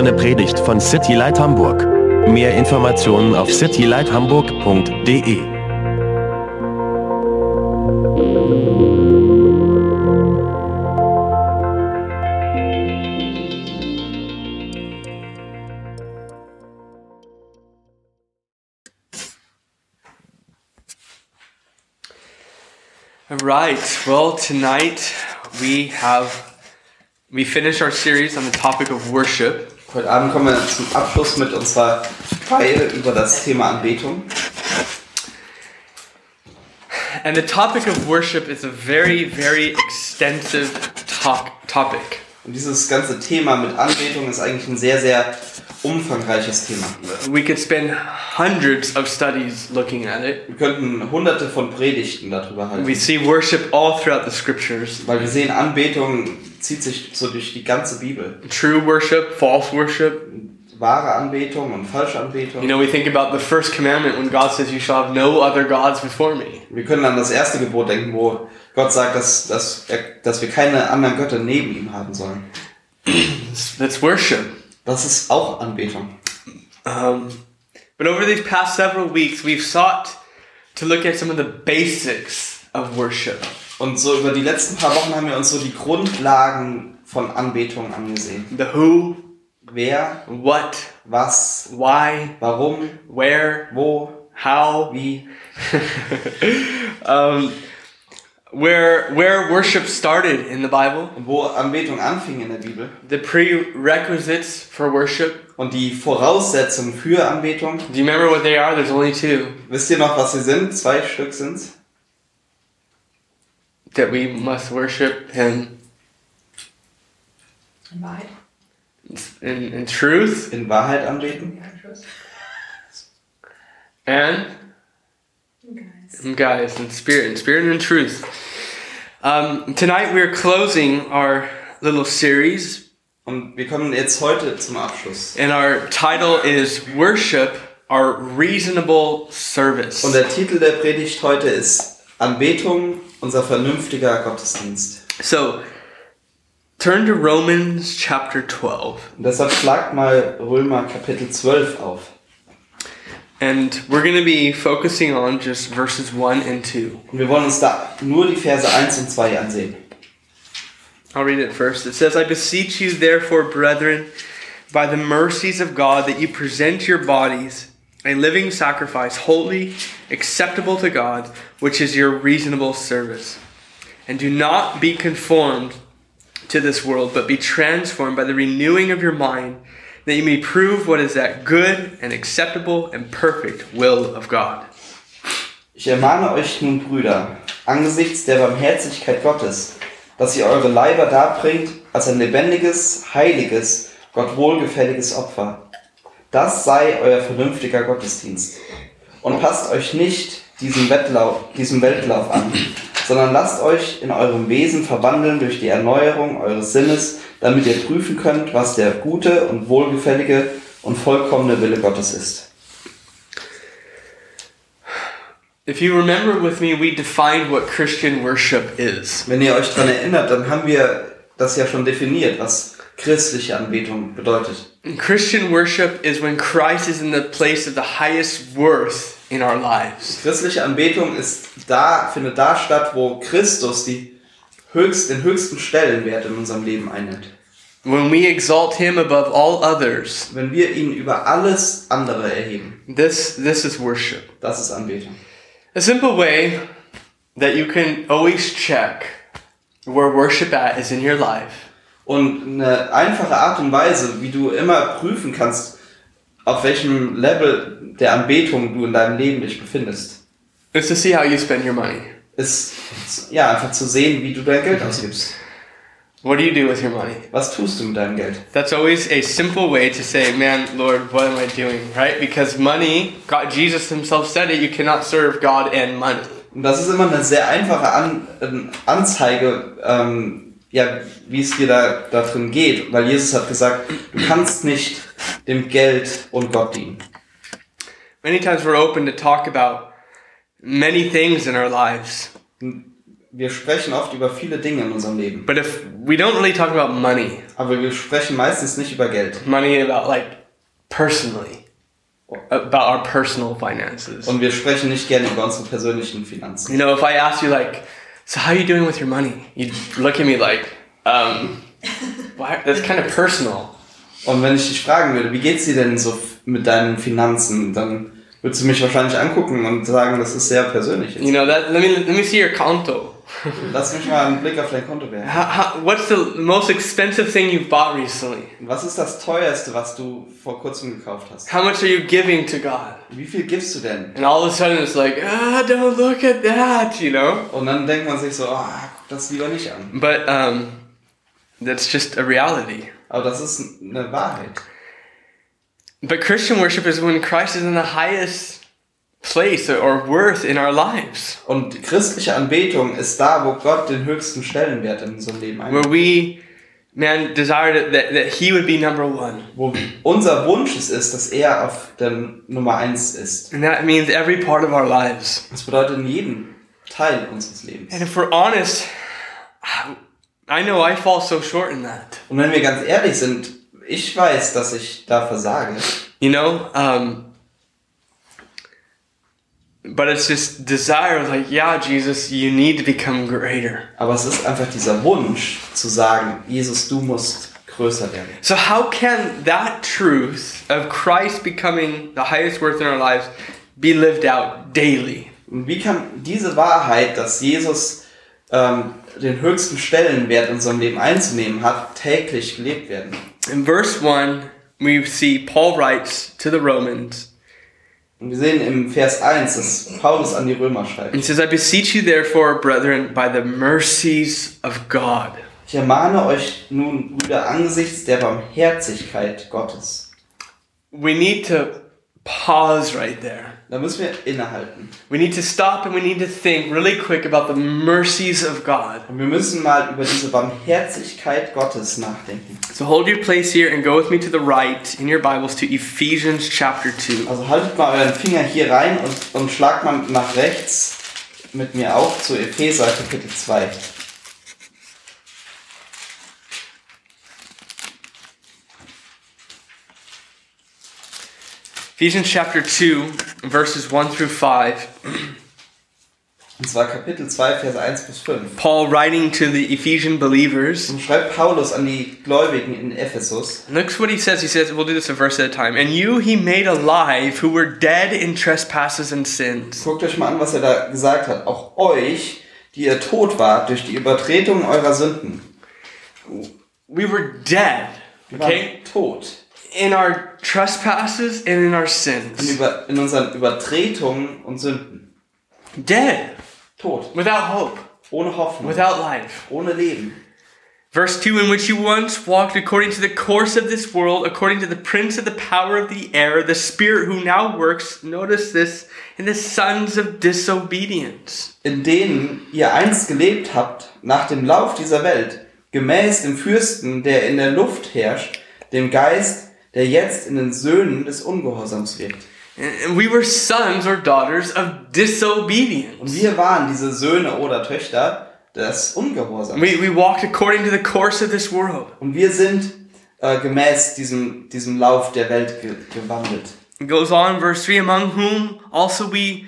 eine Predigt von City Light Hamburg. Mehr Informationen auf citylighthamburg.de. Right. Well, tonight we have we finished our series on the topic of worship, Heute Abend kommen wir zum Abschluss mit unserer Reihe über das Thema Anbetung. and the topic of worship is a very, very extensive to- topic. Und dieses ganze Thema mit Anbetung ist eigentlich ein sehr, sehr umfangreiches Thema. We could spend hundreds of studies looking at it. Wir könnten hunderte von Predigten darüber We halten. see worship all throughout the scriptures. Weil wir sehen, Anbetung zieht sich so durch die ganze Bibel. True worship, false worship. Wahre Anbetung und falsche Anbetung. You know, we think about the first commandment when God says, You shall have no other gods before me. Wir können an das erste Gebot denken, wo Gott sagt, dass, dass, dass wir keine anderen Götter neben ihm haben sollen. That's worship. Das ist auch Anbetung. Um, but over these past several weeks, we've sought to look at some of the basics of worship. Und so über die letzten paar Wochen haben wir uns so die Grundlagen von Anbetung angesehen. The who, Wer, what, was, why, warum, where, wo, how, wie. um, where where worship started in the Bible, wo Anbetung anfing in der Bibel. the prerequisites for worship. Und die Voraussetzungen für Anbetung. Do you remember what they are? There's only two. Wisst ihr noch, was sie sind? Zwei Stück sind's. That we must worship Him Wahrheit. in, in truth In Wahrheit anbeten. and Guys. in guys in spirit, in spirit and in truth. Um, tonight we're closing our little series, Und wir kommen jetzt heute zum Abschluss. and our title is Worship Our Reasonable Service. Und der Titel der Predigt heute ist Anbetung, unser vernünftiger Gottesdienst. So, turn to Romans chapter 12. Und deshalb schlagt mal Römer Kapitel 12 auf. And we're going to be focusing on just verses 1 and 2. Und wir wollen uns da nur die Verse 1 und 2 ansehen. I'll read it first. It says, I beseech you, therefore, brethren, by the mercies of God, that you present your bodies a living sacrifice, holy, acceptable to God, which is your reasonable service. And do not be conformed to this world, but be transformed by the renewing of your mind, that you may prove what is that good and acceptable and perfect will of God. Ich ermahne euch nun, Brüder, angesichts der Barmherzigkeit Gottes, dass ihr eure Leiber darbringt als ein lebendiges, heiliges, Gott wohlgefälliges Opfer. Das sei euer vernünftiger Gottesdienst. Und passt euch nicht diesem, Wettlauf, diesem Weltlauf an, sondern lasst euch in eurem Wesen verwandeln durch die Erneuerung eures Sinnes, damit ihr prüfen könnt, was der gute und wohlgefällige und vollkommene Wille Gottes ist. If you remember with me, we defined what Christian worship is. Wenn ihr euch daran erinnert, dann haben wir das ja schon definiert, was christliche Anbetung bedeutet. Christian worship is when Christ is in the place of the highest worth in our lives. Christliche Anbetung ist da, findet da statt, wo Christus die höchst, den höchsten Stellenwert in unserem Leben einnimmt. When we exalt him above all others, Wenn wir ihn über alles andere erheben, this this is worship. das ist Anbetung. A simple way that you can always check where worship at is in your life Und eine einfache Art und Weise, wie du immer prüfen kannst, auf welchem Level der Anbetung du in deinem Leben dich befindest, is to see how you spend your money. ist ja einfach zu sehen, wie du dein Geld ausgibst. What do you do with your money? Was tust du mit deinem Geld? That's always a simple way to say, man, Lord, what am I doing? Right? Because money, God, Jesus himself said it, you cannot serve God and money. Und das ist immer eine sehr einfache An ähm, Anzeige, ähm, ja, wie es dir da, da drin geht, weil Jesus hat gesagt, du kannst nicht dem Geld und Gott dienen. Many times we're open to talk about many things in our lives. wir sprechen oft über viele Dinge in unserem Leben, but if we don't really talk about money, aber wir sprechen meistens nicht über Geld. money about like personally, about our personal finances. Und wir sprechen nicht gerne über unsere persönlichen Finanzen. You know, if I ask you like, so how are you doing with your money? You'd look at me like, um, why? That's kind of personal. Und wenn ich dich fragen würde, wie geht's dir denn so f- mit deinen Finanzen, dann würdest du mich wahrscheinlich angucken und sagen, das ist sehr persönlich. You know that. Let me let me see your konto. Lass mich mal einen Blick auf dein Konto werfen. What's the most expensive thing you've bought recently? Was ist das teuerste, was du vor kurzem gekauft hast? How much are you giving to God? Wie viel gibst du denn? And all of a sudden it's like, ah, don't look at that, you know. Und dann denkt man sich so, ah, guck das lieber nicht an. But um, that's just a reality. Aber das ist eine Wahrheit. But Christian worship is when Christ is in the highest place or worth in our lives, Und christliche Anbetung ist da, wo Gott den höchsten Stellenwert in unserem Leben einnimmt. where we, man, desire that, that, that He would be number one. Wo unser Wunsch es ist, dass er auf der Nummer eins ist. And that means every part of our lives. Das bedeutet in jedem Teil unseres Lebens. And if we're honest, I know I fall so short in that. Und wenn wir ganz ehrlich sind, ich weiß, dass ich da versage. You know, um, but it's this desire, like, yeah, Jesus, you need to become greater. Aber es ist einfach dieser Wunsch zu sagen, Jesus, du musst größer werden. So, how can that truth of Christ becoming the highest worth in our lives be lived out daily? Und wie kann diese Wahrheit, dass Jesus ähm, den höchsten Stellenwert in unserem Leben einzunehmen hat, täglich gelebt werden? In verse 1, we see Paul writes to the Romans, Und wir sehen im Vers 1, dass Paulus an die Römer schreibt. he says, I beseech you, therefore, brethren, by the mercies of God. Ich ermahne euch nun, Brüder, angesichts der Barmherzigkeit Gottes. We need to pause right there. Da müssen wir innehalten. We need to stop and we need to think really quick about the mercies of God. Und wir müssen mal über diese Barmherzigkeit Gottes nachdenken. So hold your place here and go with me to the right in your Bibles to Ephesians chapter 2. Also haltet mal euren Finger hier rein und, und schlagt mal nach rechts mit mir auf zu Epheser Kapitel 2. Ephesians chapter 2, verses 1 through 5. Und zwar Kapitel 2, Vers 1 bis 5. Paul writing to the Ephesian believers. Und schreibt Paulus an die Gläubigen in Ephesus. Look what he says. He says, we'll do this a verse at a time. And you he made alive who were dead in trespasses and sins. Guckt euch mal an, was er da gesagt hat. Auch euch, die ihr tot wart durch die Übertretung eurer Sünden. We were dead, Wir waren okay? tot. In our trespasses and in our In, sins. über, in unseren Übertretungen und Sünden. Dead. Tot. Without hope. Ohne Hoffnung. Without life. Ohne Leben. Verse 2 In which you once walked according to the course of this world, according to the prince of the power of the air, the spirit who now works, notice this, in the sons of disobedience. in denen ihr einst gelebt habt, nach dem Lauf dieser Welt, gemäß dem Fürsten, der in der Luft herrscht, dem Geist, der jetzt in den Söhnen des Ungehorsams wirkt. We were sons or daughters of disobedience. Und wir waren diese Söhne oder Töchter des Ungehorsams. We, we walked according to the course of this world. Und wir sind äh, gemäß diesem, diesem Lauf der Welt ge gewandelt. It goes on, verse 3 Among whom also we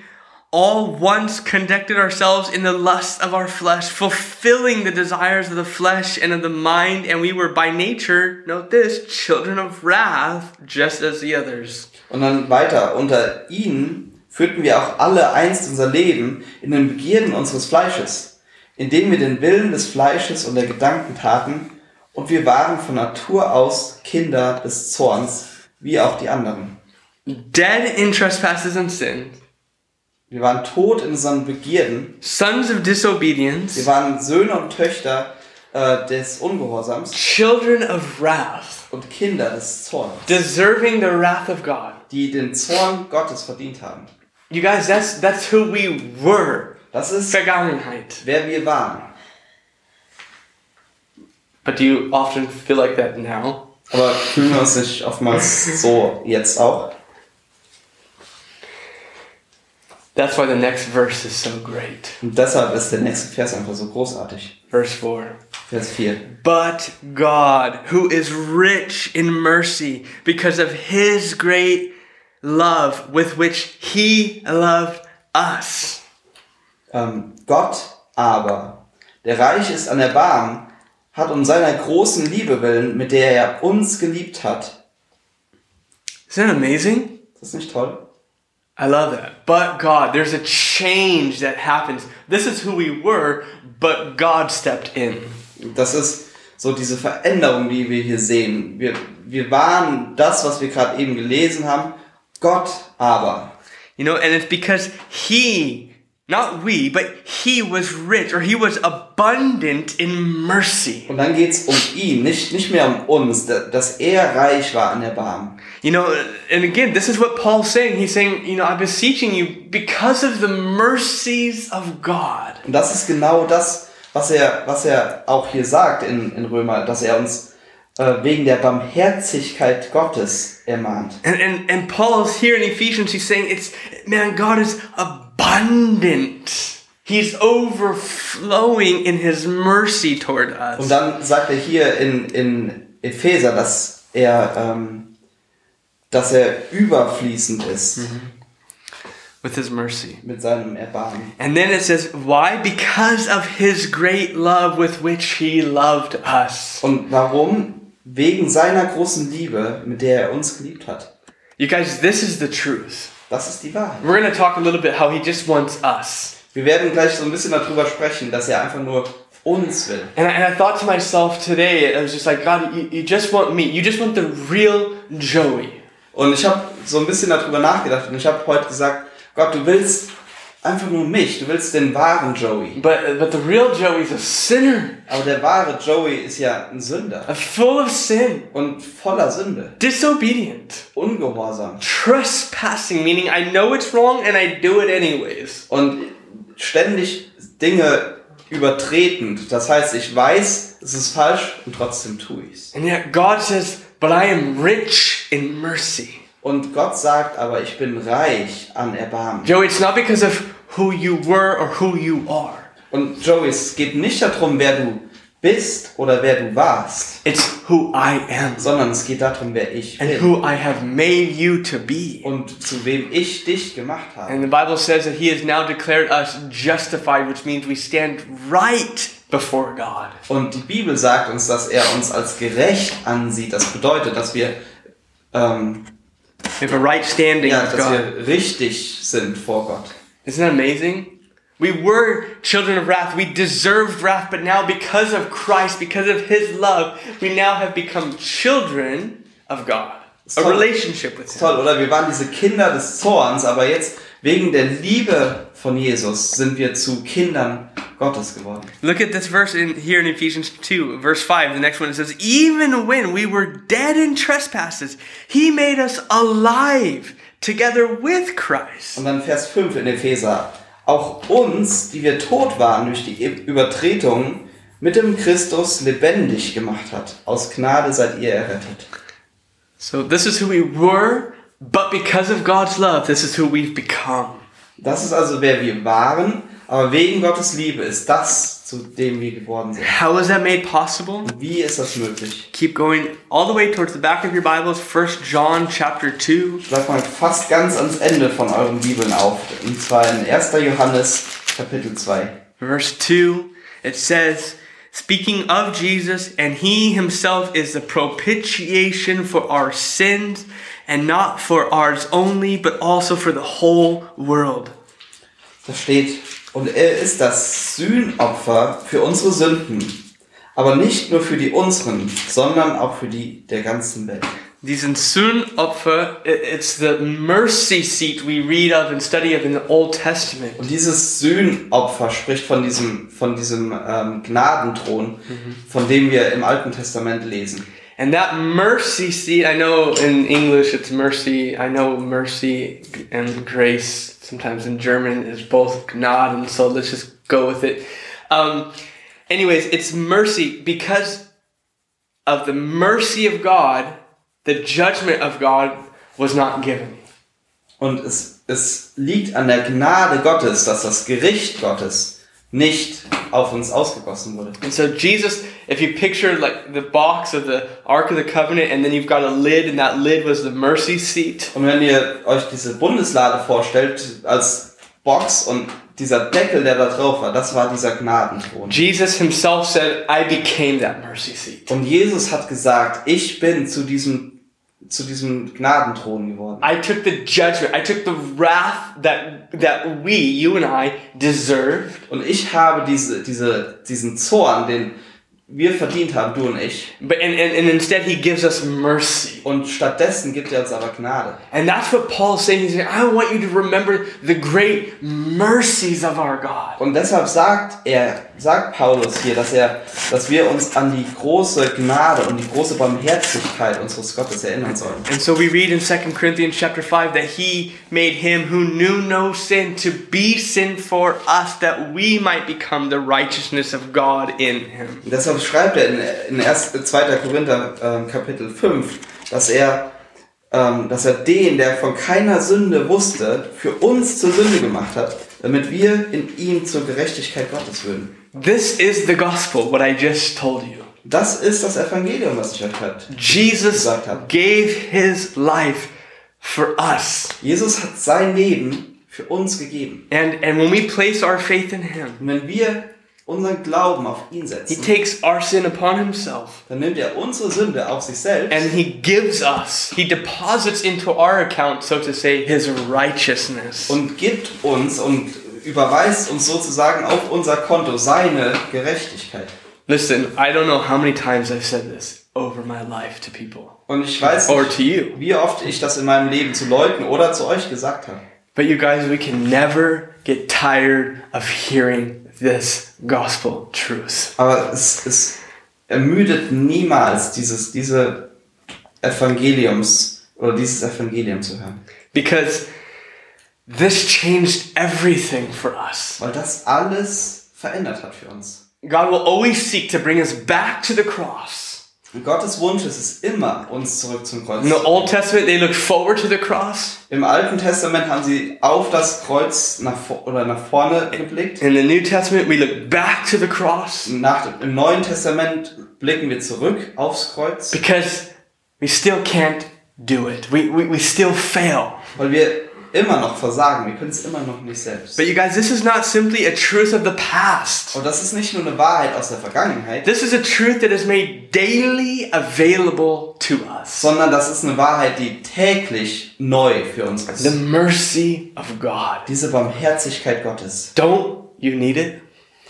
all once conducted ourselves in the lust of our flesh, fulfilling the desires of the flesh and of the mind, and we were by nature, note this, children of wrath, just as the others. Und dann weiter, unter ihnen führten wir auch alle einst unser Leben in den Begierden unseres Fleisches, indem wir den Willen des Fleisches und der Gedanken taten, und wir waren von Natur aus Kinder des Zorns, wie auch die anderen. Dead in trespasses and sins, Wir waren tot in unseren Begierden, sons of wir disobedience, waren Söhne und Töchter äh, des Ungehorsams children of wrath, und Kinder des Zorns, deserving the wrath of God. die den Zorn Gottes verdient haben. You guys, that's that's who we were. Das ist, Vergangenheit. wer wir waren. But do you often feel like that now? Aber fühlen wir uns nicht oftmals so jetzt auch? That's why the next verse is so great. Und deshalb ist der nächste Vers einfach so großartig. Verse 4. Vers 4. But God, who is rich in mercy, because of his great love with which he loved us. Ähm, Gott aber, der reich ist an Erbarmen, hat um seiner großen Liebe willen, mit der er uns geliebt hat. Isn't that amazing? Ist das nicht toll? I love that. But God, there's a change that happens. This is who we were, but God stepped in. Das ist so diese Veränderung, die wir hier sehen. Wir, wir waren das, was wir gerade eben gelesen haben. Gott aber. You know, and it's because He, not we, but He was rich or He was abundant in mercy. Und dann geht's um ihn, nicht, nicht mehr um uns, da- dass er reich war an Erbarmen. You know, and again, this is what Paul's saying. He's saying, you know, I'm beseeching you because of the mercies of God. Und das ist genau das, was er, was er auch hier sagt in, in Römer, dass er uns äh, wegen der Barmherzigkeit Gottes ermahnt. And, and, and Paul is here in Ephesians, he's saying, it's, man, God is abundant. He's overflowing in his mercy toward us. Und dann sagt er hier in, in Epheser, dass er, ähm, dass er überfließend ist with his mercy. mit seinem Erbarmen. And then it says, why? Because of his great love with which he loved us. Und warum? Wegen seiner großen Liebe, mit der er uns geliebt hat. You guys, this is the truth. Das ist die Wahrheit. We're going to talk a little bit how he just wants us. Wir werden gleich so ein bisschen darüber sprechen, dass er einfach nur uns will. And I, and I thought to myself today, I was just like, God, you, you just want me. You just want the real Joey. Und ich habe so ein bisschen darüber nachgedacht und ich habe heute gesagt, Gott, du willst einfach nur mich, du willst den wahren Joey. But, but the real Joey's a sinner, Aber der wahre Joey ist ja ein Sünder uh, full of sin, und voller Sünde, disobedient, ungehorsam trespassing, meaning I know it's wrong and I do it anyways. und ständig Dinge übertretend. Das heißt, ich weiß, es ist falsch und trotzdem tue ich's. And yet God says, but I am rich in mercy. Und Gott sagt aber, ich bin reich an Erbarmen. Joey, it's not because of who you were or who you are. Und Joey, es geht nicht darum, wer du bist oder wer du warst, It's who I am sondern es geht darum, wer ich and bin who I have made you to be. und zu wem ich dich gemacht habe. And the Bible says that He has now declared us justified, which means we stand right before God. Und die Bibel sagt uns, dass er uns als gerecht ansieht. Das bedeutet, dass wir, ähm, We have a right standing ja, dass God. wir richtig sind vor Gott. Isn't that amazing? We were children of wrath. We deserved wrath, but now because of Christ, because of His love, we now have become children of God. A toll. relationship with Him. toll, oder? Wir waren diese Kinder des Zorns, aber jetzt wegen der Liebe von Jesus sind wir zu Kindern Gottes geworden. Look at this verse in here in Ephesians 2, verse 5. The next one it says, Even when we were dead in trespasses, he made us alive together with Christ. Und dann Vers 5 in Epheser. Auch uns, die wir tot waren durch die Übertretung, mit dem Christus lebendig gemacht hat. Aus Gnade seid ihr errettet. So this is who we were, but because of God's love, this is who we've become. Das ist also wer wir waren, aber wegen Gottes Liebe ist das, zu dem wir geworden sind. How is that made possible? Wie ist das möglich? Keep going all the way towards the back of your Bibles, 1 John chapter 2. Schlag mal fast ganz ans Ende von euren Bibeln auf. Und zwar in 1. Johannes Kapitel 2. Verse 2, it says, Speaking of Jesus, and he himself is the propitiation for our sins, and not for ours only, but also for the whole world. Da steht, und er ist das Sühnopfer für unsere Sünden, aber nicht nur für die unseren, sondern auch für die der ganzen Welt. Diesen Sühnopfer, it's the mercy seat we read of and study of in the Old Testament. Und dieses Sühnopfer spricht von diesem, von diesem ähm, Gnadenthron, von dem wir im Alten Testament lesen. And that mercy seat, I know in English it's mercy, I know mercy and grace, sometimes in German is both Gnaden, so let's just go with it. Um, anyways, it's mercy because of the mercy of God, the judgment of God was not given. Und es es liegt an der Gnade Gottes, dass das Gericht Gottes nicht auf uns ausgegossen wurde. And so Jesus, if you picture like the box of the Ark of the Covenant, and then you've got a lid, and that lid was the mercy seat. Und wenn ihr euch diese Bundeslade vorstellt als Box und dieser Deckel, der da drauf war, das war dieser Gnadenthron. Jesus himself said, I became that mercy seat. Und Jesus hat gesagt, ich bin zu diesem, zu diesem Gnadenthron geworden. I took the judgment, I took the wrath that that we, you and I, deserved. Und ich habe diese, diese, diesen Zorn, den wir verdient haben, du und ich. But and, and, and instead he gives us mercy. Und stattdessen gibt er uns aber Gnade. And that's what Paul's saying. He's saying, I want you to remember the great mercies of our God. Und deshalb sagt er, sagt Paulus hier, dass er, dass wir uns an die große Gnade und die große Barmherzigkeit unseres Gottes erinnern sollen. And so we read in 2 Corinthians chapter 5 that he made him who knew no sin to be sin for us that we might become the righteousness of God in him. Und deshalb schreibt er in, in 1, 2. Korinther ähm, Kapitel 5, dass er, ähm, dass er den, der von keiner Sünde wusste, für uns zur Sünde gemacht hat, damit wir in ihm zur Gerechtigkeit Gottes würden. This is the gospel, what I just told you. Das ist das Evangelium, was ich euch heute Jesus gesagt habe. gave his life for us. Jesus hat sein Leben für uns gegeben. And, and when we place our faith in him, wenn wir unseren Glauben auf ihn he setzen, takes our sin upon himself dann nimmt er unsere Sünde auf sich selbst and he gives us, he deposits into our account, so to say, his righteousness. und gibt uns und überweist uns sozusagen auf unser Konto seine Gerechtigkeit. Listen, I don't know how many times I've said this over my life to people Und ich weiß or nicht, to you. wie oft ich das in meinem Leben zu Leuten oder zu euch gesagt habe. But you guys, we can never get tired of hearing this gospel truth. Aber es, es ermüdet niemals dieses, diese Evangeliums oder dieses Evangelium zu hören. Because this changed everything for us. Weil das alles verändert hat für uns. God will always seek to bring us back to the cross. Und Gottes Wunsch ist es immer, uns zurück zum Kreuz In the zu Old bringen. Testament, they looked forward to the cross. Im Alten Testament haben sie auf das Kreuz nach, oder nach vorne geblickt. In the New Testament, we look back to the cross Nach, Im Neuen Testament blicken wir zurück aufs Kreuz, because we still can't do it. We, we, we still fail. weil wir immer noch versagen. Wir können es immer noch nicht selbst. But you guys, this is not simply a truth of the past. Und das ist nicht nur eine Wahrheit aus der Vergangenheit, This is a truth that is made daily available to us. sondern das ist eine Wahrheit, die täglich neu für uns The ist. mercy of God. Diese Barmherzigkeit Gottes. Don't you need it?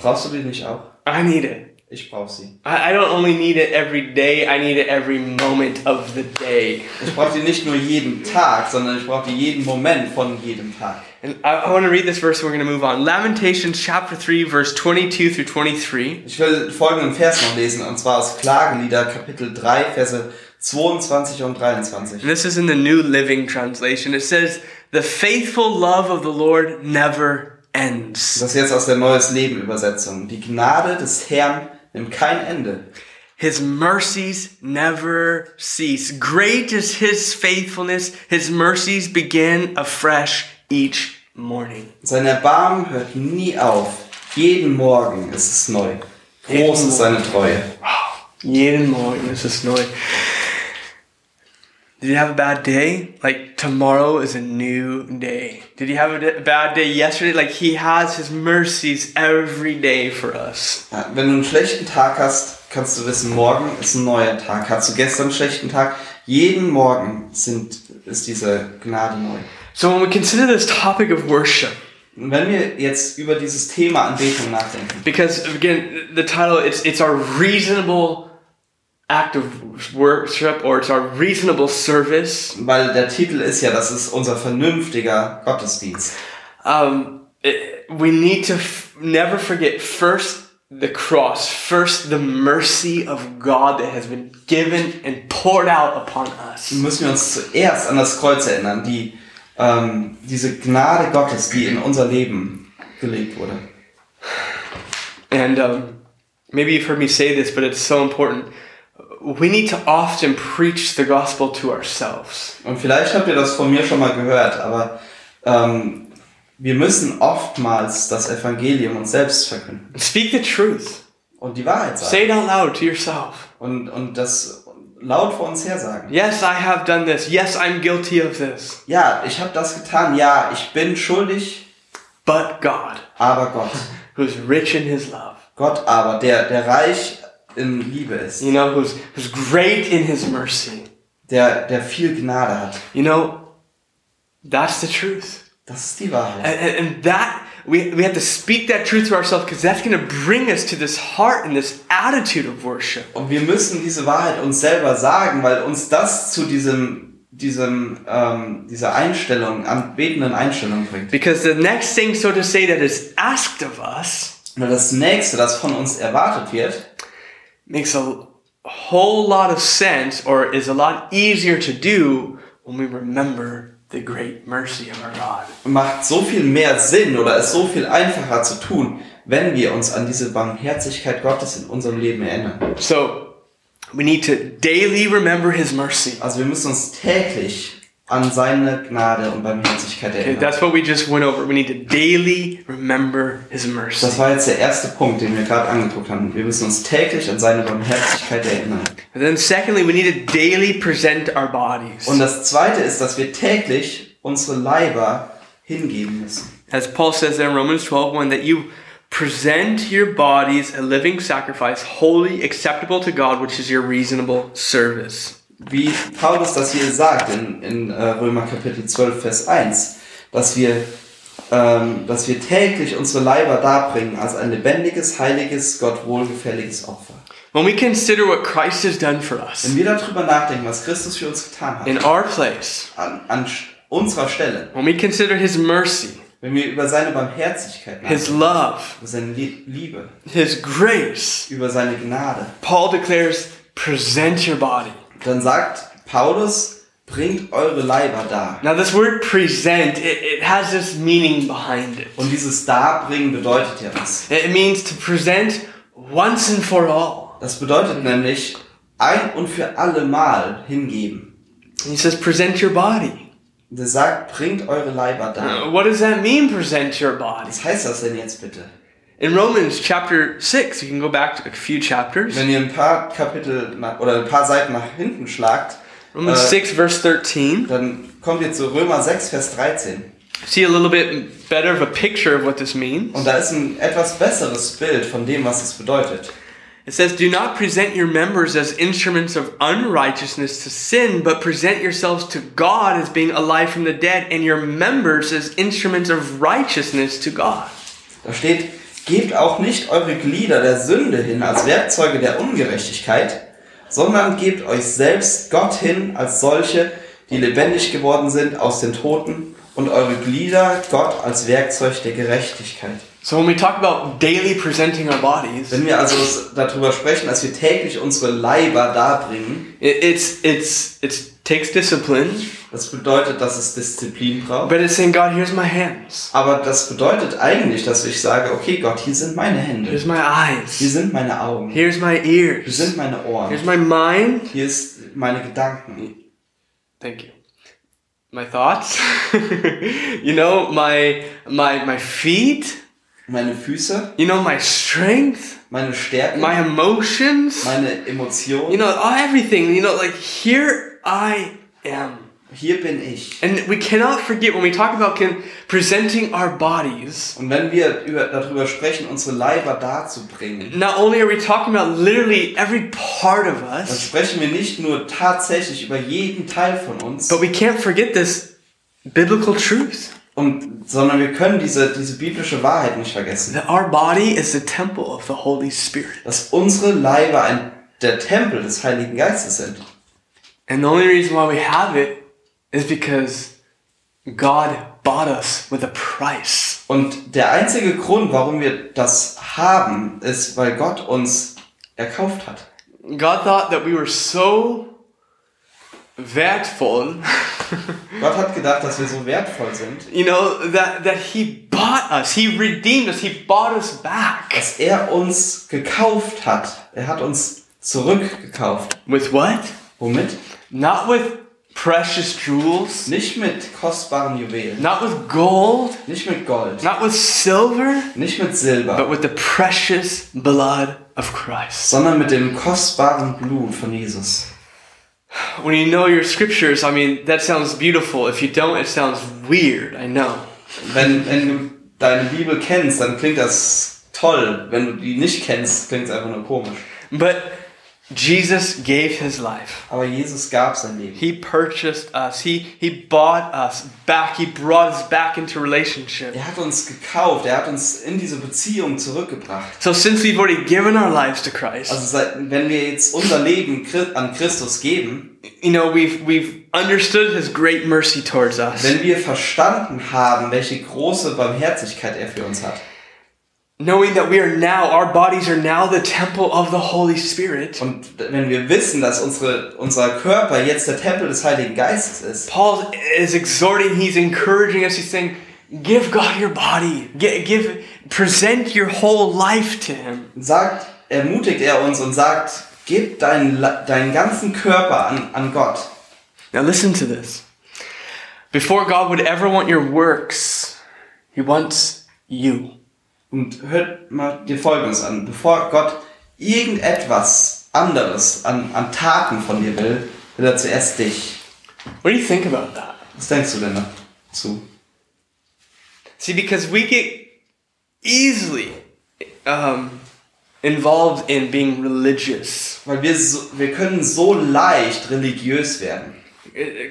Brauchst du die nicht auch? I need it. Ich brauche sie. I, I don't only need it every day, I need it every moment of the day. Ich brauche die nicht nur jeden Tag, sondern ich brauche die jeden Moment von jedem Tag. And I, I want to read this verse, we're going to move on. Lamentations chapter 3, verse 22 through 23. Ich will folgenden Vers noch lesen, und zwar aus Klagelieder, Kapitel 3, Verse 22 und 23. And this is in the New Living Translation. It says, The faithful love of the Lord never ends. Das ist jetzt aus der Neues Leben Übersetzung. Die Gnade des Herrn nimmt kein Ende. His mercies never cease. Great is his faithfulness. His mercies begin afresh each morning. Sein Erbarmen hört nie auf. Jeden Morgen ist es neu. Groß ist seine Treue. Jeden Morgen ist es neu. Did you have a bad day? Like tomorrow is a new day. Did you have a d- bad day yesterday? Like he has his mercies every day for us. Ja, wenn du einen schlechten Tag hast, kannst du wissen, morgen ist ein neuer Tag. Hast du gestern einen schlechten Tag? Jeden Morgen sind, ist diese Gnade neu. So when we consider this topic of worship, wenn wir jetzt über dieses Thema Anbetung nachdenken, because again the title it's it's our reasonable act of worship or it's our reasonable service. weil der Titel ist ja, das ist unser vernünftiger Gottesdienst. um, it- we need to never forget first the cross, first the mercy of God that has been given and poured out upon us. müssen wir uns zuerst an das Kreuz erinnern, die, ähm, diese Gnade Gottes, die in unser Leben gelegt wurde. And um, maybe you've heard me say this, but it's so important. We need to often preach the gospel to ourselves. Und vielleicht habt ihr das von mir schon mal gehört, aber Ähm, wir müssen oftmals das Evangelium uns selbst verkünden Speak the truth. und die Wahrheit sagen. Say it out loud to yourself. Und, und das laut vor uns her sagen. Yes, I have done this. Yes, I'm guilty of this. Ja, ich habe das getan. Ja, ich bin schuldig, But God, aber Gott. who's rich in his love, Gott aber, der, der reich in Liebe ist, you know, who's, who's great in his mercy, der, der viel Gnade hat. you know, that's the truth. Das ist die Wahrheit. And, and, that, we, we have to speak that truth to ourselves because that's going to bring us to this heart and this attitude of worship. Und wir müssen diese Wahrheit uns selber sagen, weil uns das zu diesem, diesem, ähm, dieser Einstellung, anbetenden Einstellung bringt. Because the next thing, so to say, that is asked of us Und das nächste, das von uns erwartet wird, makes a whole lot of sense or is a lot easier to do when we remember the great mercy of our God. macht so viel mehr Sinn oder ist so viel einfacher zu tun, wenn wir uns an diese Barmherzigkeit Gottes in unserem Leben erinnern. So we need to daily remember his mercy. Also wir müssen uns täglich an seine Gnade und Barmherzigkeit Okay, that's what we just went over. We need to daily remember his mercy. Das war jetzt der erste Punkt, den wir gerade angeguckt haben. Wir müssen uns täglich an seine Barmherzigkeit erinnern. And then secondly, we need to daily present our bodies. Und das zweite ist, dass wir täglich unsere Leiber hingeben müssen. As Paul says in Romans 12, 1, that you present your bodies a living sacrifice, holy, acceptable to God, which is your reasonable service. Wie Paulus das hier sagt in, in äh, Römer Kapitel 12, Vers 1, dass wir, ähm, dass wir täglich unsere Leiber darbringen als ein lebendiges, heiliges, Gott wohlgefälliges Opfer. When we consider what Christ has done for us Wenn wir darüber nachdenken, was Christus für uns getan hat, in our place, an, an unserer Stelle, when we consider his mercy, wenn wir über seine Barmherzigkeit his nachdenken, love, über seine Lie- Liebe, his grace, über seine Gnade, Paul declares, present your body. Dann sagt Paulus, bringt eure Leiber dar. Now, this word present, it, it has this meaning behind it. Und dieses Darbringen bedeutet ja was. It means to present once and for all. Das bedeutet nämlich ein und für alle Mal hingeben. He says, present your body. Und er sagt, bringt eure Leiber dar. What does that mean, present your body? Was heißt das denn jetzt bitte? In Romans chapter 6, you can go back a few chapters. Wenn ihr ein paar Kapitel oder ein paar Seiten nach hinten schlagt, Romans äh, 6, verse 13. dann kommt ihr zu Römer 6, Vers 13. See a little bit better of a picture of what this means. Und da ist ein etwas besseres Bild von dem, was es bedeutet. It says, Do not present your members as instruments of unrighteousness to sin, but present yourselves to God as being alive from the dead, and your members as instruments of righteousness to God. Da steht, gebt auch nicht eure Glieder der Sünde hin als Werkzeuge der Ungerechtigkeit, sondern gebt euch selbst Gott hin als solche, die lebendig geworden sind aus den Toten und eure Glieder Gott als Werkzeug der Gerechtigkeit. So when we talk about daily presenting our bodies, Wenn wir also darüber sprechen, dass wir täglich unsere Leiber darbringen, it, it's it's it takes discipline, das bedeutet, dass es Disziplin braucht. but it's saying, God, here's my hands, Aber das bedeutet eigentlich, dass ich sage, okay Gott, hier sind meine Hände, here's my hier eyes, sind meine Augen, here's my hier ears, sind meine Ohren, here's my mind. hier ist meine Gedanken, Thank you. My thoughts, you know, my my my feet, meine Füße, you know, my strength, meine Stärke, my emotions, meine Emotionen. you know, everything. You know, like here I am. Hier bin ich. And we cannot forget when we talk about presenting our bodies. Und wenn wir über, darüber sprechen, unsere Leiber darzubringen, Not only are we talking about literally every part of dann us, sprechen wir nicht nur tatsächlich über jeden Teil von uns, but we can't forget this biblical truth und, sondern wir können diese, diese biblische Wahrheit nicht vergessen, that our body is the temple of the Holy Spirit. dass unsere Leiber ein, der Tempel des Heiligen Geistes sind. And the only reason why we have it is because God bought us with a price. Und der einzige Grund, warum wir das haben, ist, weil Gott uns erkauft hat. God thought that we were so wertvoll, Gott hat gedacht, dass wir so wertvoll sind, you know, that, that He bought us. He redeemed us. He bought us back. dass er uns gekauft hat. Er hat uns zurückgekauft. With what? Womit? Not with precious jewels, Nicht mit kostbaren Juwelen, not with gold, nicht mit Gold, not with silver, nicht mit Silber, but with the precious blood of Christ. sondern mit dem kostbaren Blut von Jesus. When you know your scriptures, I mean, that sounds beautiful. If you don't, it sounds weird, I know. Wenn, wenn du deine Bibel kennst, dann klingt das toll. Wenn du die nicht kennst, klingt es einfach nur komisch. But Jesus gave his life. Aber Jesus gab sein Leben. He purchased us. He he bought us back. He brought us back into relationship. Er hat uns gekauft, er hat uns in diese Beziehung zurückgebracht. So since we've already given our lives to Christ, Also seit, wenn wir jetzt unser Leben an Christus geben, you know, we've we've understood his great mercy towards us. wenn wir verstanden haben, welche große Barmherzigkeit er für uns hat, Knowing that we are now our bodies are now the temple of the Holy Spirit. und wenn wir wissen, dass unsere, unser Körper jetzt der Tempel des Heiligen Geistes ist, Paul is exhorting, he's encouraging us, he's saying, give God your body. Give, give present your whole life to him. sagt, ermutigt er uns und sagt, gib deinen, deinen ganzen Körper an, an Gott. Now listen to this. Before God would ever want your works, he wants you. Und hört mal dir Folgendes an. Bevor Gott irgendetwas anderes an, an Taten von dir will, will er zuerst dich. What do you think about that? Was denkst du denn dazu? See, because we get easily um, involved in being religious. Weil wir, so, wir können so leicht religiös werden.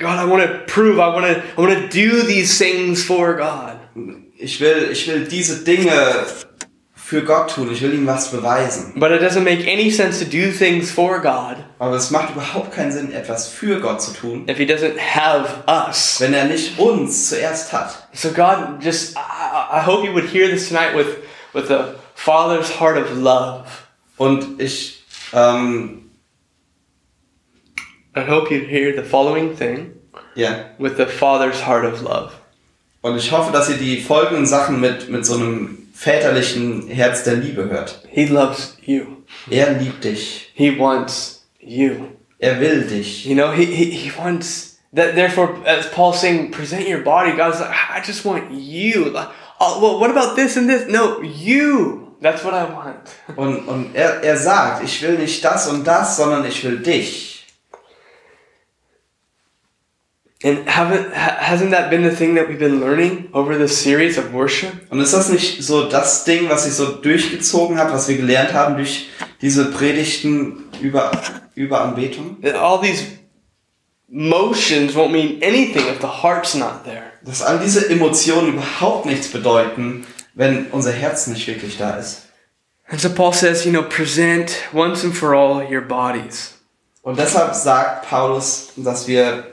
God, I want to prove, I want to, I want to do these things for God. Ich will, ich will diese Dinge für Gott tun. Ich will ihm was beweisen. But it doesn't make any sense to do things for God Aber es macht überhaupt keinen Sinn, etwas für Gott zu tun, if He doesn't have us. wenn er nicht uns zuerst hat. So God, just I, I hope you would hear this tonight with with the Father's heart of love. Und ich, ähm, I hope you'd hear the following thing ja, with the Father's heart of love. Und ich hoffe, dass ihr die folgenden Sachen mit, mit so einem väterlichen Herz der Liebe hört. He loves you. Er liebt dich. He wants you. Er will dich. You know, he, he, he wants that. Therefore, as Paul's saying, present your body. God's like, I just want you. Like, oh, well, what about this and this? No, you. That's what I want. Und, und er, er sagt, ich will nicht das und das, sondern ich will dich. And haven't hasn't that been the thing that we've been learning over this series of worship? Und ist das nicht so das Ding, was sich so durchgezogen hat, was wir gelernt haben durch diese Predigten über, über Anbetung? That all these motions won't mean anything if the heart's not there. Dass all diese Emotionen überhaupt nichts bedeuten, wenn unser Herz nicht wirklich da ist. And so Paul says, you know, present once and for all your bodies. Und deshalb sagt Paulus, dass wir,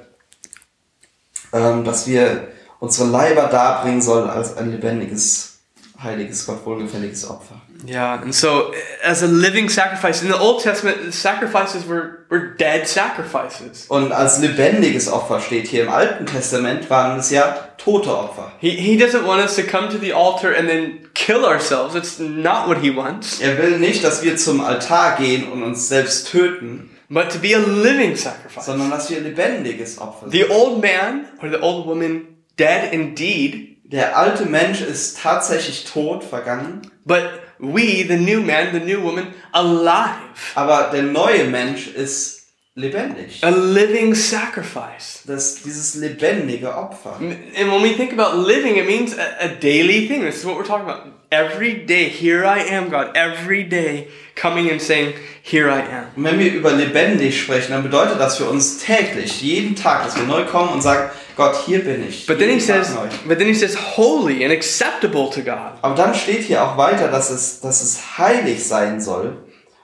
ähm, dass wir unsere Leiber darbringen sollen als ein lebendiges, heiliges, Gott wohlgefälliges Opfer. Yeah, and so as a living sacrifice, in the Old Testament, the sacrifices were, were dead sacrifices. Und als lebendiges Opfer steht hier im Alten Testament, waren es ja tote Opfer. He, he doesn't want us to come to the altar and then kill ourselves. It's not what he wants. Er will nicht, dass wir zum Altar gehen und uns selbst töten, But to be a living sacrifice. sondern dass wir lebendiges Opfer sind. The old man or the old woman, dead indeed, Der alte Mensch ist tatsächlich tot, vergangen, but we, the new man, the new woman, alive. aber der neue Mensch ist lebendig. A living sacrifice. Das, dieses lebendige Opfer. And when we think about living, it means a, a daily thing. This is what we're talking about. Every day, here I am, God. Every day, coming and saying, Here I am. Und wenn wir über lebendig sprechen, dann bedeutet das für uns täglich, jeden Tag, dass wir neu kommen und sagen, Gott, hier bin ich. But then he says, but then he says, holy and acceptable to God. Aber dann steht hier auch weiter, dass es, dass es heilig sein soll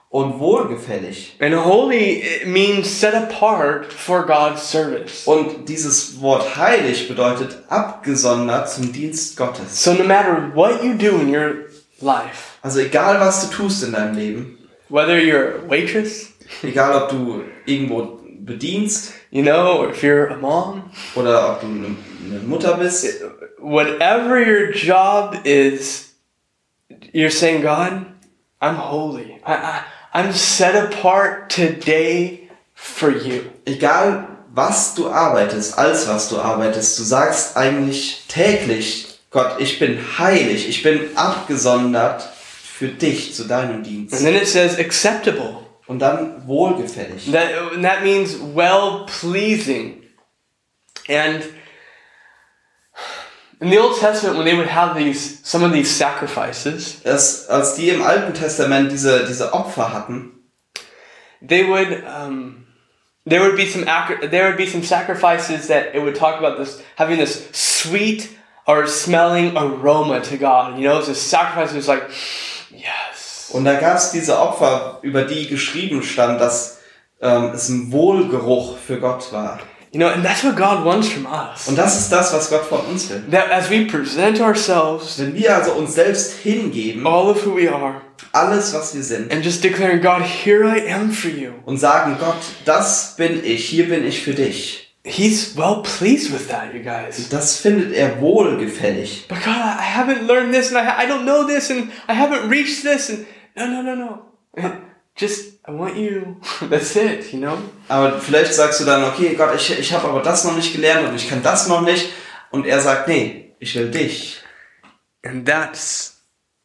und wohlgefällig. And holy means set apart for God's service. Und dieses Wort heilig bedeutet abgesondert zum Dienst Gottes. So no matter what you do in your life, Also egal, was du tust in deinem Leben, whether you're a waitress, egal ob du irgendwo bedienst you know, or if you're a mom, oder ob du eine, Mutter bist, whatever your job is, you're saying, God, I'm holy. I, I, I'm set apart today for you. egal was du arbeitest, als was du arbeitest. Du sagst eigentlich täglich, Gott, ich bin heilig, ich bin abgesondert für dich, zu deinem And Dienst. then it says acceptable. Und dann wohlgefällig. That, and that means well pleasing. And in the Old Testament, when they would have these some of these sacrifices, Es, als die im Alten Testament diese, diese Opfer hatten, they would um, there would be some there would be some sacrifices that it would talk about this having this sweet or smelling aroma to God. You know, it's a sacrifice that was like, yes. Und da gab es diese Opfer, über die geschrieben stand, dass ähm, es ein Wohlgeruch für Gott war. You know, and that's what God wants from us. Und das ist das, was Gott von uns will. That as we present ourselves, Wenn wir also uns selbst hingeben, all of who we are, alles, was wir sind, and just declaring, God, here I am for you. und sagen, Gott, das bin ich, hier bin ich für dich, He's well pleased with that, you guys. das findet er wohlgefällig. But God, I haven't learned this, and I, I don't know this, and I haven't reached this, and no, no, no, no. Just, I want you. That's it, you know? Aber vielleicht sagst du dann, okay, Gott, ich, ich habe aber das noch nicht gelernt und ich kann das noch nicht. Und er sagt, nee, ich will dich. And that's,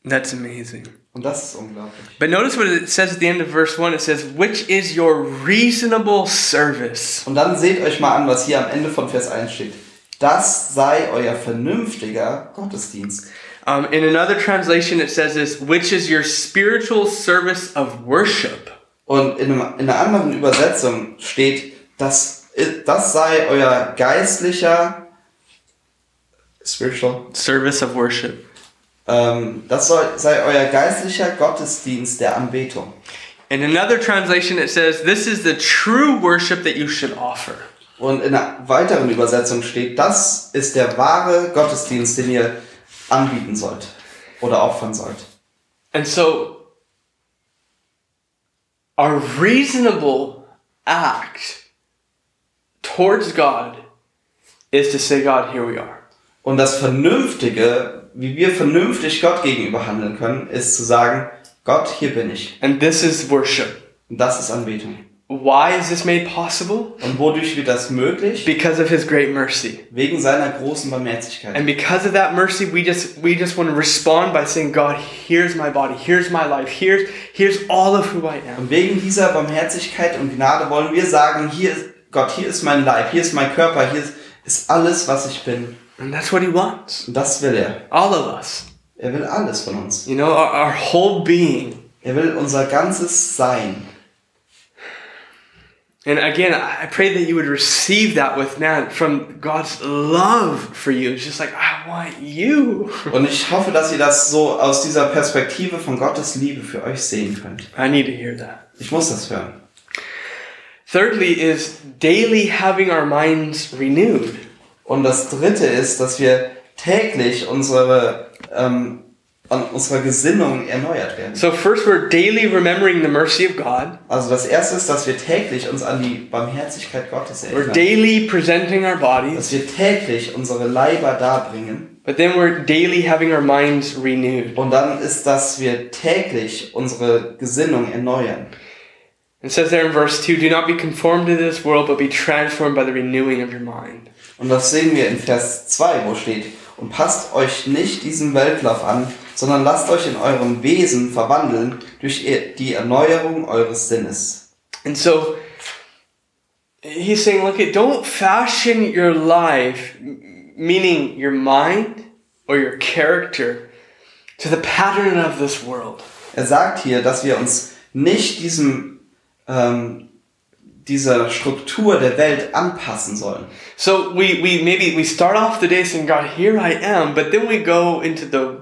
that's amazing. Und das ist unglaublich. But notice what it says at the end of verse 1. It says, which is your reasonable service. Und dann seht euch mal an, was hier am Ende von Vers 1 steht. Das sei euer vernünftiger Gottesdienst. Um, in another translation, it says this, which is your spiritual service of worship. Und in, einem, in einer anderen Übersetzung steht, das, das sei euer geistlicher spiritual, Service of worship. ähm, das soll, sei euer geistlicher Gottesdienst der Anbetung. In another translation, it says, this is the true worship that you should offer. Und in einer weiteren Übersetzung steht, das ist der wahre Gottesdienst, den ihr anbieten sollt oder opfern sollt. And so, our reasonable act towards God is to say, God, here we are. Und das Vernünftige, wie wir vernünftig Gott gegenüber handeln können, ist zu sagen, Gott, hier bin ich. And this is worship. Und das ist Anbetung. Why is this made possible? Und wodurch wird das möglich? Because of His great mercy. Wegen seiner großen Barmherzigkeit. And because of that mercy, we just we just want to respond by saying, God, here's my body, here's my life, here's here's all of who I am. Und wegen dieser Barmherzigkeit und Gnade wollen wir sagen, hier ist Gott, hier ist mein Leib, hier ist mein Körper, hier ist, ist alles, was ich bin. And that's what He wants. Und das will er. All of us. Er will alles von uns. You know, our, our whole being. Er will unser ganzes Sein. And again, I pray that you would receive that with now from God's love for you. It's just like, I want you. Und ich hoffe, dass ihr das so aus dieser Perspektive von Gottes Liebe für euch sehen könnt. I need to hear that. Ich muss das hören. Thirdly, is daily having our minds renewed. Und das dritte ist, dass wir täglich unsere, ähm, an unserer Gesinnung erneuert werden. So, first, we're daily remembering the mercy of God. Also das erste ist, dass wir täglich uns an die Barmherzigkeit Gottes We're erinnern. daily presenting our bodies. Dass wir täglich unsere Leiber darbringen. But then we're daily having our minds renewed. Und dann ist, dass wir täglich unsere Gesinnung erneuern. It says there in verse 2 Do not be conformed to this world, but be transformed by the renewing of your mind. Und das sehen wir in Vers 2, wo steht, und passt euch nicht diesem Weltlauf an, sondern lasst euch in eurem Wesen verwandeln durch die Erneuerung eures Sinnes. And so he's saying, look, at don't fashion your life, meaning your mind or your character, to the pattern of this world. Er sagt hier, dass wir uns nicht diesem, ähm, dieser Struktur der Welt anpassen sollen. So we, we maybe we start off the day saying, God, here I am, but then we go into the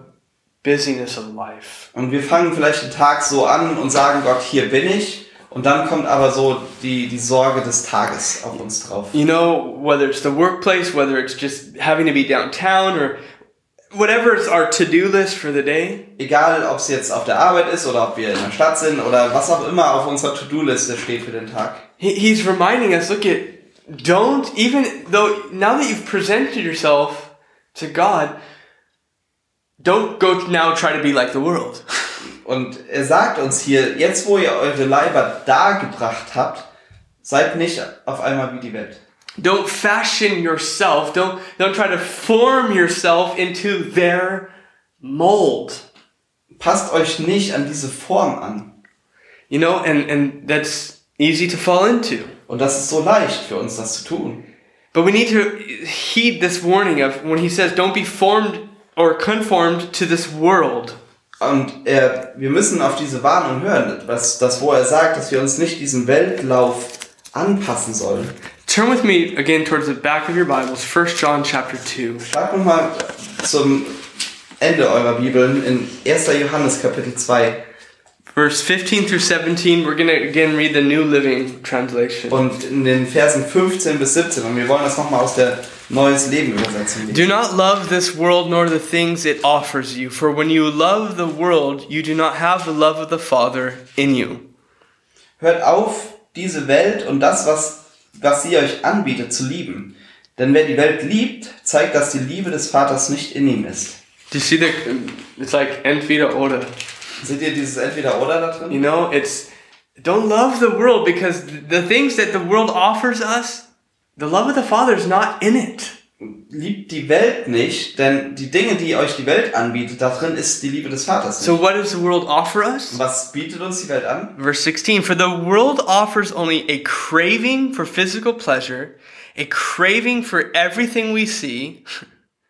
busyness of life. Und wir fangen vielleicht den Tag so an und sagen, Gott, hier bin ich. Und dann kommt aber so die, die Sorge des Tages auf uns drauf. You know, whether it's the workplace, whether it's just having to be downtown or whatever is our to-do list for the day. Egal, ob es jetzt auf der Arbeit ist oder ob wir in der Stadt sind oder was auch immer auf unserer To-Do-Liste steht für den Tag. He, he's reminding us, look at, don't, even though, now that you've presented yourself to God, don't go now try to be like the world. Und er sagt uns hier, jetzt wo ihr eure Leiber dargebracht habt, seid nicht auf einmal wie die Welt. Don't fashion yourself. Don't don't try to form yourself into their mold. Passt euch nicht an diese Form an. You know, and and that's easy to fall into. Und das ist so leicht für uns, das zu tun. But we need to heed this warning of when he says, "Don't be formed or conformed to this world." Und er, wir müssen auf diese Warnung hören, was, das, wo er sagt, dass wir uns nicht diesem Weltlauf anpassen sollen. Turn with me again towards the back of your Bibles, 1 John chapter 2. Schlag nochmal zum Ende eurer Bibeln in 1. Johannes Kapitel 2 Verse 15 through 17, we're going to again read the New Living Translation. und in den Versen 15 bis 17 und wir wollen das nochmal aus der Neues Leben Übersetzung Do lesen. not love this world nor the things it offers you, for when you love the world, you do not have the love of the Father in you. Hört auf, diese Welt und das, was, was sie euch anbietet, zu lieben. Denn wer die Welt liebt, zeigt, dass die Liebe des Vaters nicht in ihm ist. Do you see the? It's like entweder oder. Seht ihr dieses Entweder-Oder da You know, it's don't love the world because the things that the world offers us, the love of the Father is not in it. Liebt die Welt nicht, denn die Dinge, die euch die Welt anbietet, da drin ist die Liebe des Vaters nicht. So what does the world offer us? Was bietet uns die Welt an? Verse 16 For the world offers only a craving for physical pleasure, a craving for everything we see.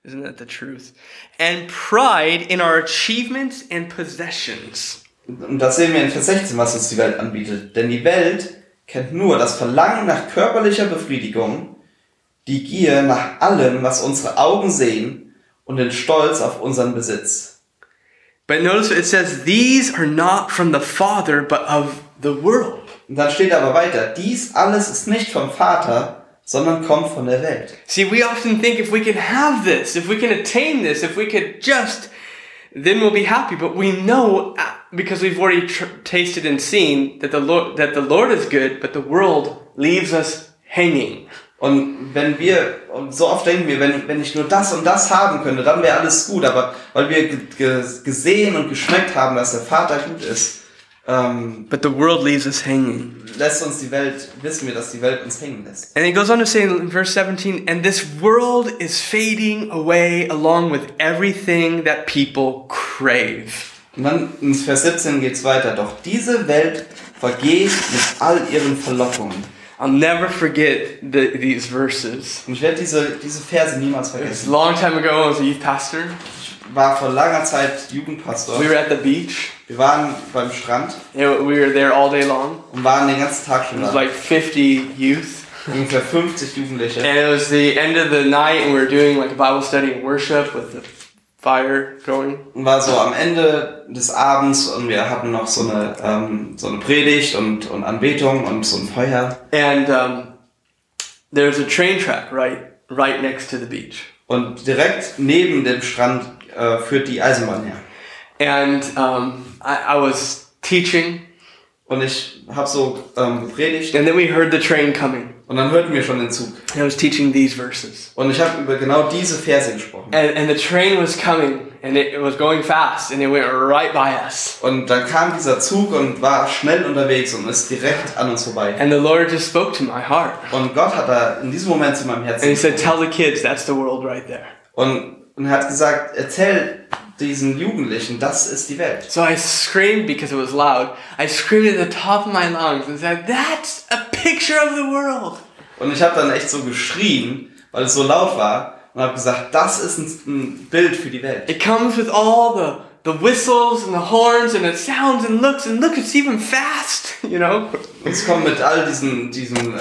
Isn't that the truth? And pride in our achievements and possessions. Und das sehen wir in Vers 16, was uns die Welt anbietet. Denn die Welt kennt nur das Verlangen nach körperlicher Befriedigung, die Gier nach allem, was unsere Augen sehen und den Stolz auf unseren Besitz. But notice it says, These are not from the Father, but of the world. Und dann steht aber weiter, dies alles ist nicht vom Vater, sondern kommt von der Welt. See, we often think if we can have this, if we can attain this, if we could just, then we'll be happy. But we know uh, because we've already tasted and seen that the Lord that the Lord is good, but the world leaves us hanging. Und wenn wir, und so oft denken wir, wenn, wenn ich nur das und das haben könnte, dann wäre alles gut. Aber weil wir ge ge gesehen und geschmeckt haben, dass der Vater gut ist, ähm, But the world leaves us hanging. lässt uns die Welt, wissen wir, dass die Welt uns hängen lässt. And he goes on to say in verse 17, and this world is fading away along with everything that people crave. Und dann in Vers 17 geht's weiter. Doch diese Welt vergeht mit all ihren Verlockungen. I'll never forget the, these verses. Und ich werde diese, diese Verse niemals It was a long time ago I was a youth pastor. War vor langer Zeit Jugendpastor. We were at the beach. Wir waren beim Strand know, we were there all day long. und waren den ganzen Tag schon It was da. like 50 youth. Ungefähr 50 Jugendliche. And it was the end of the night and we were doing like a Bible study and worship with the fire going. Und war so am Ende des Abends und wir hatten noch so eine, ähm, so eine Predigt und, und Anbetung und so ein Feuer. And um, there's a train track right right next to the beach. Und direkt neben dem Strand äh, führt die Eisenbahn her. And um, I, I was teaching Und ich habe so ähm, gepredigt and then we heard the train coming. und dann hörten wir schon den Zug. And I was teaching these verses. Und ich habe über genau diese Verse gesprochen. And, and the train was coming and it, it was going fast and it went right by us. Und dann kam dieser Zug und war schnell unterwegs und ist direkt an uns vorbei. And the Lord just spoke to my heart. Und Gott hat da in diesem Moment zu meinem And he Herzen said. Tell the kids that's the world right there. und, und er hat gesagt, erzähl diesen Jugendlichen, das ist die Welt. So I screamed because it was loud. I screamed at the top of my lungs and said, That's a picture of the world. Und ich habe dann echt so geschrien, weil es so laut war und habe gesagt, das ist ein, ein Bild für die Welt. It comes with all the, the whistles and the horns and it sounds and looks and look, it's even fast, you know? Es kommt mit all diesen, diesen äh,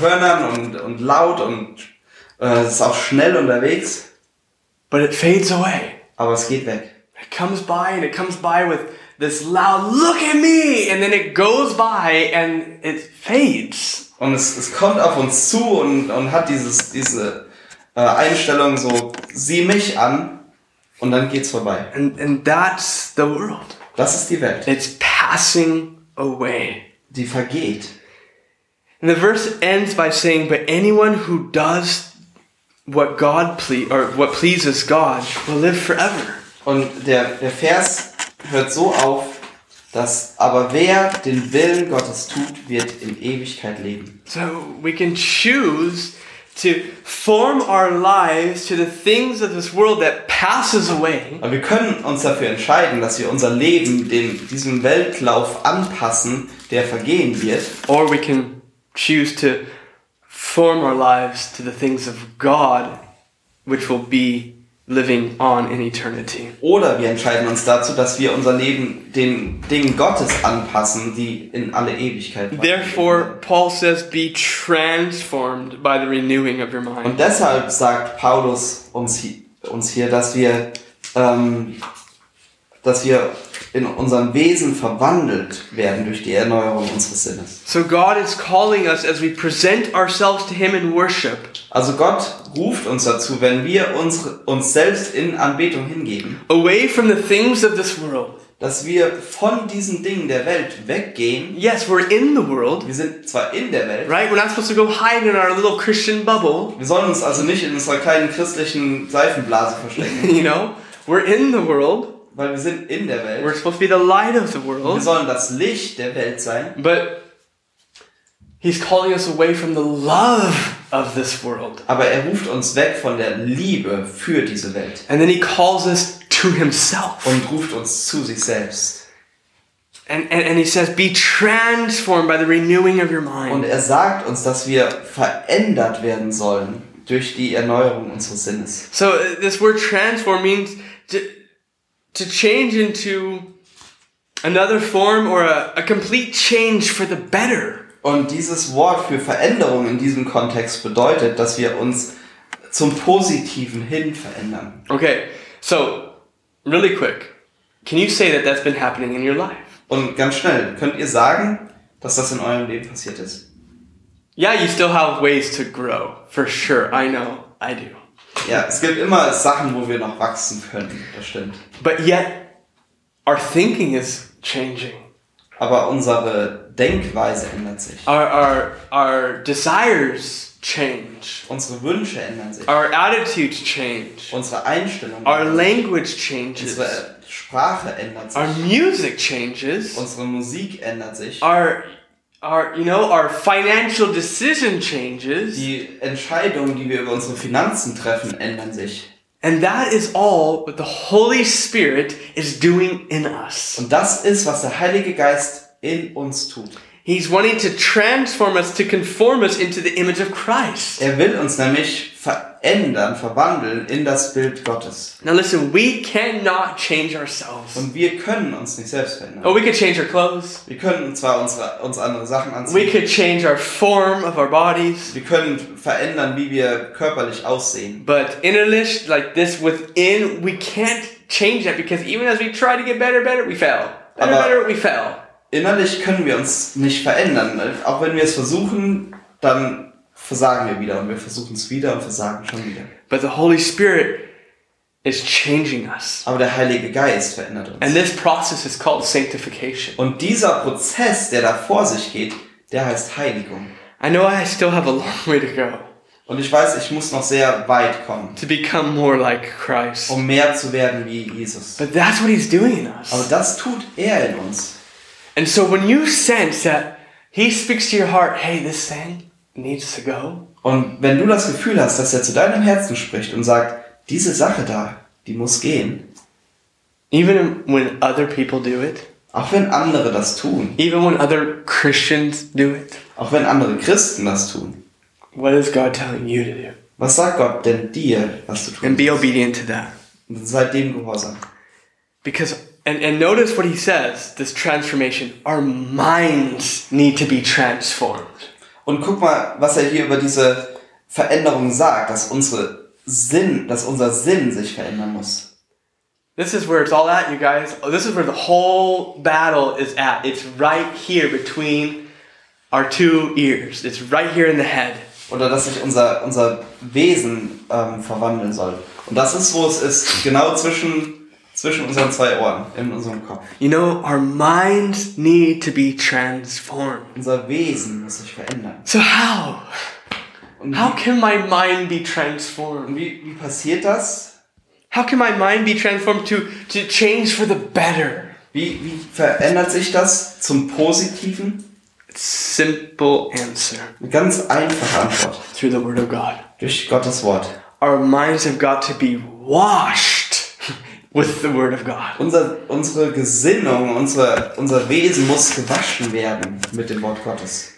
Hörnern und, und laut und äh, es ist auch schnell unterwegs, But it fades away. aber es geht weg. It comes by and it comes by with this loud, look at me! And then it goes by and it fades. Und es, es kommt auf uns zu und, und hat dieses, diese äh, Einstellung so, sieh mich an und dann geht's vorbei. And, and that's the world. Das ist die Welt, It's passing away. die vergeht. And the verse ends by saying, But anyone who does what God ple- or what pleases God will live forever. Und der, der Vers hört so auf, dass aber wer den Willen Gottes tut, wird in Ewigkeit leben. So we can choose to form our lives to the things of this world that passes away, Aber wir können uns dafür entscheiden, dass wir unser Leben dem, diesem Weltlauf anpassen, der vergehen wird. or we can choose to form our lives to the things of God, which will be living on in eternity. Oder wir entscheiden uns dazu, dass wir unser Leben den Dingen Gottes anpassen, die in alle Ewigkeit warten. Therefore, Paul says, be transformed by the renewing of your mind. Und deshalb sagt Paulus uns, uns hier, dass wir, ähm, dass wir in unserem Wesen verwandelt werden durch die Erneuerung unseres Sinnes. So God is calling us as we present ourselves to Him in worship Also Gott ruft uns dazu, wenn wir uns, uns selbst in Anbetung hingeben, away from the things of this world. dass wir von diesen Dingen der Welt weggehen. Yes, we're in the world, Wir sind zwar in der Welt, right? We're not supposed to go hide in our little Christian bubble, wir sollen uns also nicht in unserer kleinen christlichen Seifenblase verstecken, you know? We're in the world. Weil wir sind in der We're Welt. supposed to be the light of the Wir world. sollen das Licht der Welt sein. But He's calling us away from the love of this world. Aber er ruft uns weg von der Liebe für diese Welt And then He calls us to Himself. und ruft uns zu sich selbst. And, and, and He says, Be transformed by the renewing of your Und mind. er sagt uns, dass wir verändert werden sollen durch die Erneuerung unseres Sinnes. So, uh, this word transform means to, change into another form or a, a complete change for the better. Und dieses Wort für Veränderung in diesem Kontext bedeutet, dass wir uns zum Positiven hin verändern. Okay, so really quick, can you say that that's been happening in your life? Und ganz schnell, könnt ihr sagen, dass das in eurem Leben passiert ist? Yeah, you still have ways to grow, for sure. I know, I do. Ja, es gibt immer Sachen, wo wir noch wachsen können, das stimmt. But yet, our thinking is changing. Aber unsere Denkweise ändert sich. Our, our, our desires change. Unsere Wünsche ändern sich. Our attitudes change. Unsere Einstellung Our ändert sich. language changes. Unsere Sprache ändert Our sich. music changes. Unsere Musik ändert sich. Our, our, you know, our financial decision changes. Die Entscheidungen, die wir über unsere Finanzen treffen, ändern sich. And that is all what the Holy Spirit is doing in us. Und das ist, was der Heilige Geist in uns tut. He's wanting to transform us, to conform us into the image of Christ. Er will uns nämlich verändern, verwandeln in das Bild Gottes. Now listen, we cannot change ourselves. Und wir können uns nicht selbst verändern. Oh, we could change our clothes. Wir können zwar unsere, uns andere Sachen We anziehen, could change our form of our bodies. wir können verändern, wie wir körperlich aussehen. But innerlich, like this within, we can't change that because even as we try to get better, better, we fail. Better, Aber- better, we fail. Innerlich können wir uns nicht verändern. Auch wenn wir es versuchen, dann versagen wir wieder und wir versuchen es wieder und versagen schon wieder. But the Holy Spirit is changing us. Aber der Heilige Geist verändert And uns. this process is called sanctification. Und dieser Prozess, der da vor sich geht, der heißt Heiligung. I know I still have a long way to go Und ich weiß, ich muss noch sehr weit kommen, to become more like Christ. um mehr zu werden wie Jesus. But that's what He's doing in Aber us. das tut er in uns. And so when you sense that He speaks to your heart, hey, this thing needs to go, Und wenn du das Gefühl hast, dass er zu deinem Herzen spricht und sagt, diese Sache da, die muss gehen, even when other people do it, auch wenn andere das tun, even when other Christians do it, auch wenn andere Christen das tun, what is God telling you to do? was sagt Gott denn dir, was du tun And be obedient to that. Und seid dem gehorsam. Because, and, and notice what he says this transformation. Our minds need to be transformed. Und guck mal, was er hier über diese Veränderung sagt, dass unsere Sinn, dass unser Sinn sich verändern muss. This is where it's all at, you guys. This is where the whole battle is at. It's right here between our two ears. It's right here in the head. Oder dass sich unser, unser Wesen ähm, verwandeln soll. Und das ist, wo es ist, genau zwischen, zwischen unseren zwei Ohren, in unserem Kopf. You know, our minds need to be transformed. Unser Wesen muss sich verändern. So, how? Und How wie, can my mind be und transformed? wie, wie passiert das? How can my mind be transformed to, to change for the better? Wie, wie verändert sich das zum Positiven? Simple answer Eine ganz einfache Antwort. through the Word of God. Durch Gottes Wort. Our minds have got to be washed with the Word of God. Unser, unsere Gesinnung, unsere, unser Wesen muss gewaschen werden mit dem Wort Gottes.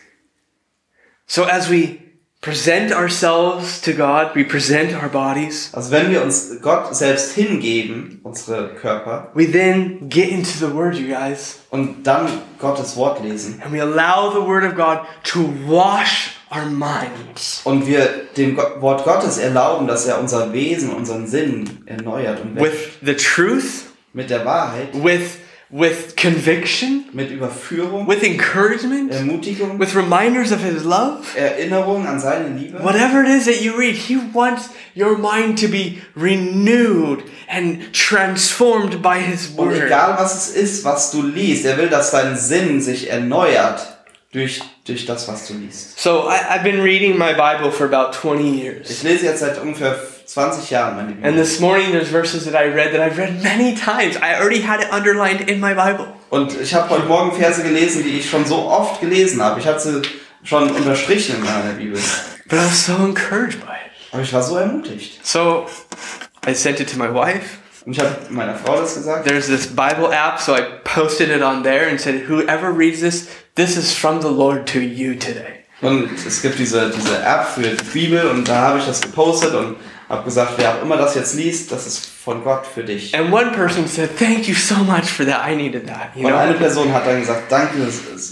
So as we present ourselves to God, we present our bodies, Also wenn wir uns Gott selbst hingeben, unsere Körper, we then get into the Word, you guys, und dann Gottes Wort lesen and we allow the Word of God to wash our minds. und wir dem Wort Gottes erlauben, dass er unser Wesen, unseren Sinn erneuert und wäscht. With the truth, Mit der Wahrheit, with with conviction, mit Überführung, with encouragement, Ermutigung, with reminders of His love. Erinnerung an seine Liebe. Whatever it is that you read, He wants your mind to be renewed and transformed by His Und Word. egal was es ist, was du liest, er will, dass dein Sinn sich erneuert durch, durch das, was du liest. So I, I've been reading my Bible for about 20 Ich years. lese jetzt seit ungefähr 20 Jahren meine And Bibel. this morning there's verses that I read that I've read many times. I already had it underlined in my Bible. Und ich habe heute Morgen Verse gelesen, die ich schon so oft gelesen habe. Ich hatte sie schon unterstrichen in meiner Bibel. But I was so encouraged by it. Aber ich war so ermutigt. So I sent it to my wife. Und ich habe meiner Frau das gesagt. There's this Bible app, so I posted it on there and said, Whoever reads this, this is from the Lord to you today. Und es gibt diese, diese App für die Bibel und da habe ich das gepostet und habe gesagt, wer auch immer das jetzt liest, das ist von Gott für dich. And one person said, Thank you so much for that. I needed that. You Und eine? Person hat dann gesagt, danke,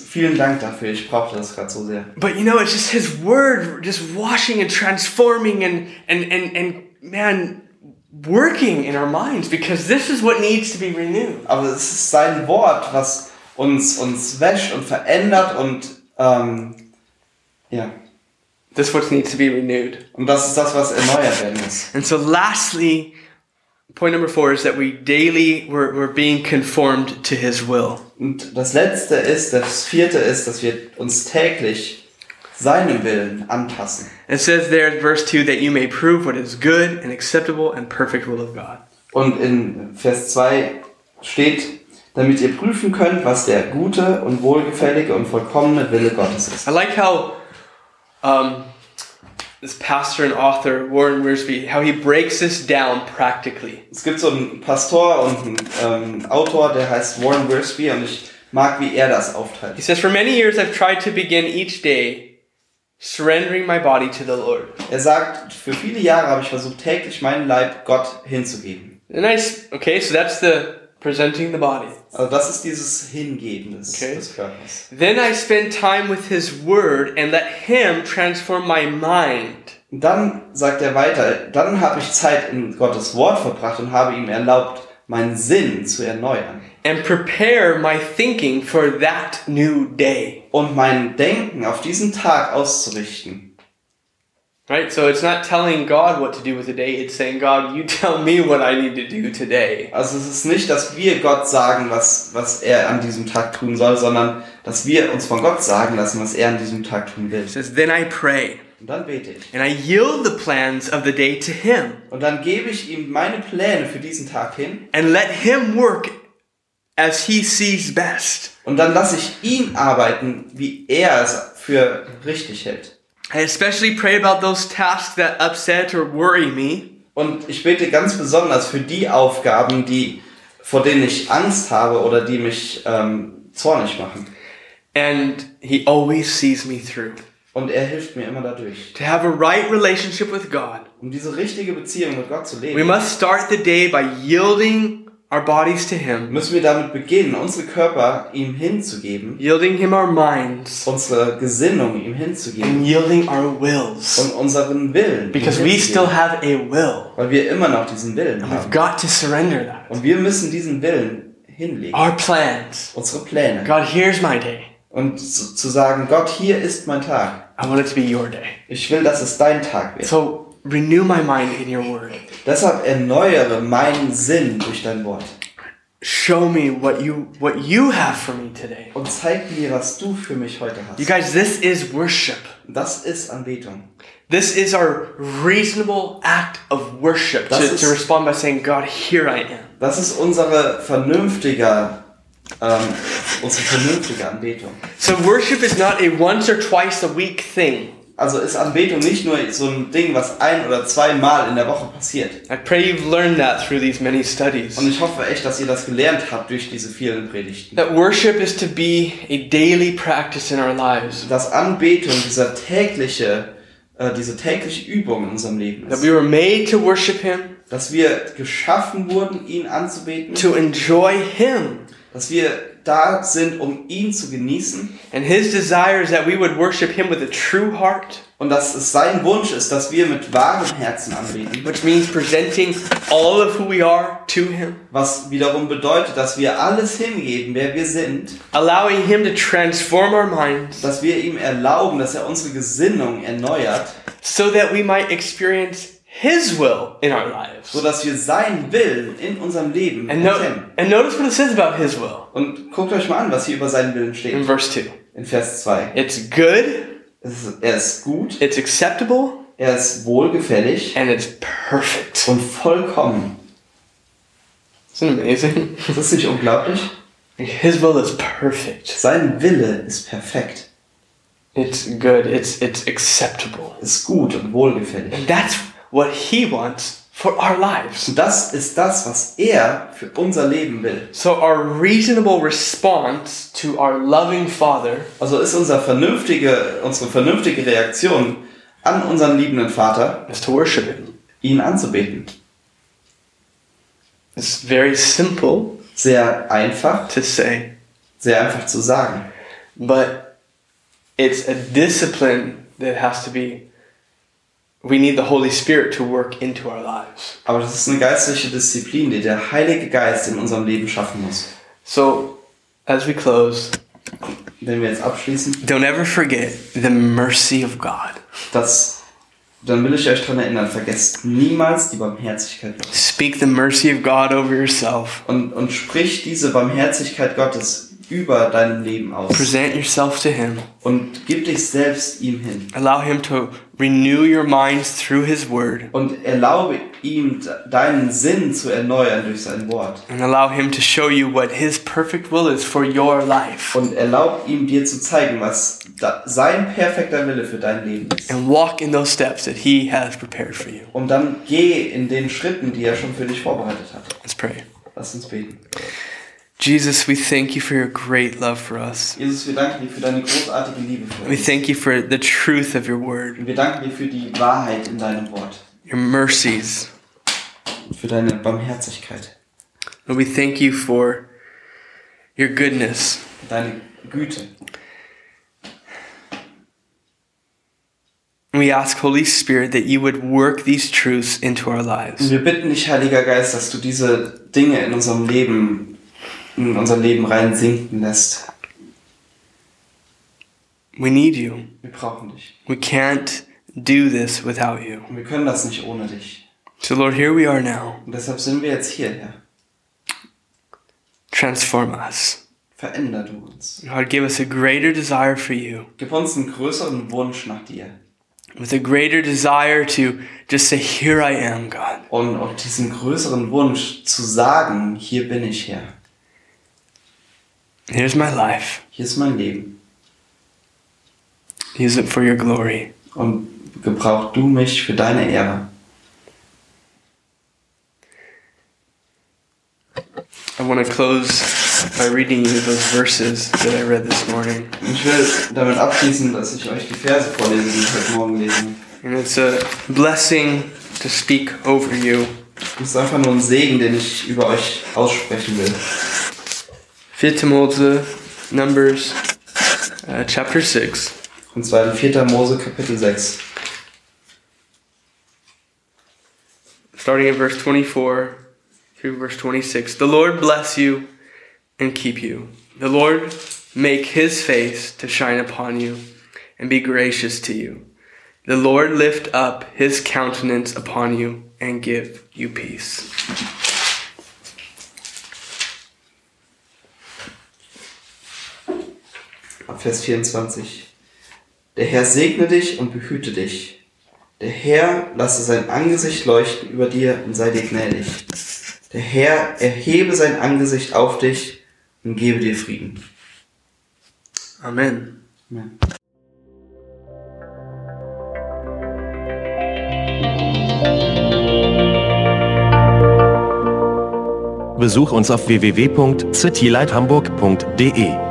vielen Dank dafür, ich brauchte das gerade so sehr. But you know, it's just his word just washing and transforming and and and, and man working in our minds because this is what needs to be renewed. Aber es ist sein Wort, was uns, uns wäscht und verändert und ähm, ja. This is what needs to be renewed. Und das ist das, was erneuert werden muss. And so lastly, point number four is that we daily we're, we're being conformed to his will. Und das letzte ist, das vierte ist, dass wir uns täglich seinem Willen anpassen. It says there in verse 2 that you may prove what is good and acceptable and perfect will of God. Und in Vers 2 steht, damit ihr prüfen könnt, was der gute und wohlgefällige und vollkommene Wille Gottes ist. I like how um, this pastor and author Warren Wiersbe how he breaks this down practically. Es gibt so einen Pastor und einen ähm, Autor, der heißt Warren Wiersbe und ich mag, wie er das He aufteilt. says, For many years I've tried to begin each day surrendering my body to the Lord. Er sagt, für viele Jahre habe ich versucht, täglich meinen Leib Gott hinzugeben. And I, okay, so that's the presenting the body. Also das ist dieses Hingeben des, Okay. des Körpers. Then I spend time with His Word and let Him transform my mind. Und dann sagt er weiter, dann habe ich Zeit in Gottes Wort verbracht und habe ihm erlaubt, meinen Sinn zu erneuern. And prepare my thinking for that new day. Und mein Denken auf diesen Tag auszurichten. Right? So it's not telling God what to do with the day, it's saying, God, you tell me what I need to do today. Also es ist nicht, dass wir Gott sagen, was, was er an diesem Tag tun soll, sondern dass wir uns von Gott sagen lassen, was er an diesem Tag tun will. It says, Then I pray, Und dann bete ich. and I yield the plans of the day to Him, Und dann gebe ich ihm meine Pläne für diesen Tag hin. and let Him work as He sees best. Und dann lasse ich ihn arbeiten, wie er es für richtig hält. I especially pray about those tasks that upset or worry me, Und ich bete ganz besonders für die Aufgaben, die, vor denen ich Angst habe oder die mich ähm, zornig machen. and He always sees me through. Und er hilft mir immer dadurch. To have a right relationship with God, Um diese richtige Beziehung mit Gott zu we leben, must start the day by yielding our bodies to Him. müssen wir damit beginnen, unsere Körper ihm hinzugeben, yielding him our minds unsere Gesinnung ihm hinzugeben and yielding our wills und unseren Willen. because we still have a will Weil wir immer noch diesen Willen and we've got to surrender that Und wir müssen diesen Willen hinlegen. our plans Unsere Pläne. god here's my day Und zu, zu sagen, Gott, hier ist mein Tag. i want it to be your day Ich will, dass es dein Tag wird. so renew my mind in your word Deshalb erneuere meinen Sinn durch dein Wort. show me what you what you have for me today Und zeig mir, was du für mich heute hast. you guys this is worship Das ist Anbetung. this is our reasonable act of worship to, ist- to respond by saying god here i am Das ist unsere vernünftige, ähm, unsere vernünftige Anbetung. So worship is not a once or twice a week thing. Also ist Anbetung nicht nur so ein Ding, was ein oder zweimal in der Woche passiert. I pray you've learned that through these many studies. Und ich hoffe echt, dass ihr das gelernt habt durch diese vielen Predigten. That worship is to be a daily practice in our lives. Dass Anbetung dieser tägliche, äh, diese tägliche Übung in unserem Leben That ist. we were made to worship Him, Dass wir geschaffen wurden, ihn anzubeten. to enjoy Him. Dass wir da sind, um ihn zu genießen. And His desire is that we would worship Him with a true heart, Und dass es sein Wunsch ist, dass wir mit wahrem Herzen anbeten. which means presenting all of who we are to Him, Was wiederum bedeutet, dass wir alles hingeben, wer wir sind. allowing Him to transform our minds Dass wir ihm erlauben, dass er unsere Gesinnung erneuert. so that we might experience His will in our lives. So dass wir seinen Willen in unserem Leben And, no- erkennen. and notice what it says about His will Und guckt euch mal an, was hier über seinen Willen in steht. verse 2. In Vers 2. It's good, Es ist, er ist gut, it's acceptable, er ist wohlgefällig and it's perfect. und vollkommen. Isn't it amazing? Ist das nicht unglaublich? His will is perfect. Sein Wille ist perfekt, It's good. It's it's acceptable. ist gut und wohlgefällig. And that's what he wants for our lives. Und das ist das, was er für unser Leben will. So our reasonable response to our loving Father Also ist unser vernünftige, unsere vernünftige Reaktion an unseren liebenden Vater, is to worship him. ihn anzubeten. It's very simple Sehr einfach, to say, sehr einfach zu sagen. but it's a discipline that has to be we need the Holy Spirit to work into our lives. Aber das ist eine geistliche Disziplin, die der Heilige Geist in unserem Leben schaffen muss. So as we close, Wenn wir jetzt abschließen, don't ever forget the mercy of God. das, dann will ich euch daran erinnern, vergesst niemals die Barmherzigkeit Gottes. Speak the mercy of God over yourself. Und, und sprich diese Barmherzigkeit Gottes über deinem Leben aus. Present yourself to Him. Und gib dich selbst ihm hin. Allow Him to renew your minds through His Word. Und erlaube ihm, deinen Sinn zu erneuern durch sein Wort. And allow Him to show you what His perfect will is for your life. Und erlaub ihm, dir zu zeigen, was sein perfekter Wille für dein Leben ist. And walk in those steps that He has prepared for you. Und dann geh in den Schritten, die er schon für dich vorbereitet hat. Let's pray. Lass uns beten. Jesus, we thank you for your great love for us. Jesus, wir danken dir für deine großartige Liebe für We uns. thank you for the truth of your Word, Und wir danken dir für die Wahrheit in deinem Wort. your mercies. Und für deine Barmherzigkeit. And we thank you for your goodness. Deine Güte. We ask, Holy Spirit, that you would work these truths into our Und lives. wir bitten dich, Heiliger Geist, dass du diese Dinge in unserem Leben, in unser Leben rein sinken lässt. We need you. Wir brauchen dich. We can't do this without you. Und wir können das nicht ohne dich. So, Lord, here we are now. Und deshalb sind wir jetzt hier, Herr. Transform us. Veränder du uns. God, give us a greater desire for you, Gib uns einen größeren Wunsch nach dir. with a greater desire to just say, Here I am, God. Und, und diesen größeren Wunsch zu sagen, hier bin ich, Herr. Here's my life. Hier ist mein Leben. Use it for your glory. Und gebrauch du mich für deine Ehre. I want to close by reading you those verses that I read this morning. Ich will damit abschließen, dass ich euch die Verse vorlese, die ich heute Morgen lese. And it's a blessing to speak over you. Das ist einfach nur ein Segen, den ich über euch aussprechen will. 4 Mose, Numbers, uh, chapter 6. Und zwar in 4. Mose Kapitel 6. starting in verse 24 through verse 26. The Lord bless you and keep you. The Lord make his face to shine upon you and be gracious to you. The Lord lift up his countenance upon you and give you peace. Ab Vers 24. Der Herr segne dich und behüte dich. Der Herr lasse sein Angesicht leuchten über dir und sei dir gnädig. Der Herr erhebe sein Angesicht auf dich und gebe dir Frieden. Amen. Amen. Besuch uns auf www.citylighthamburg.de.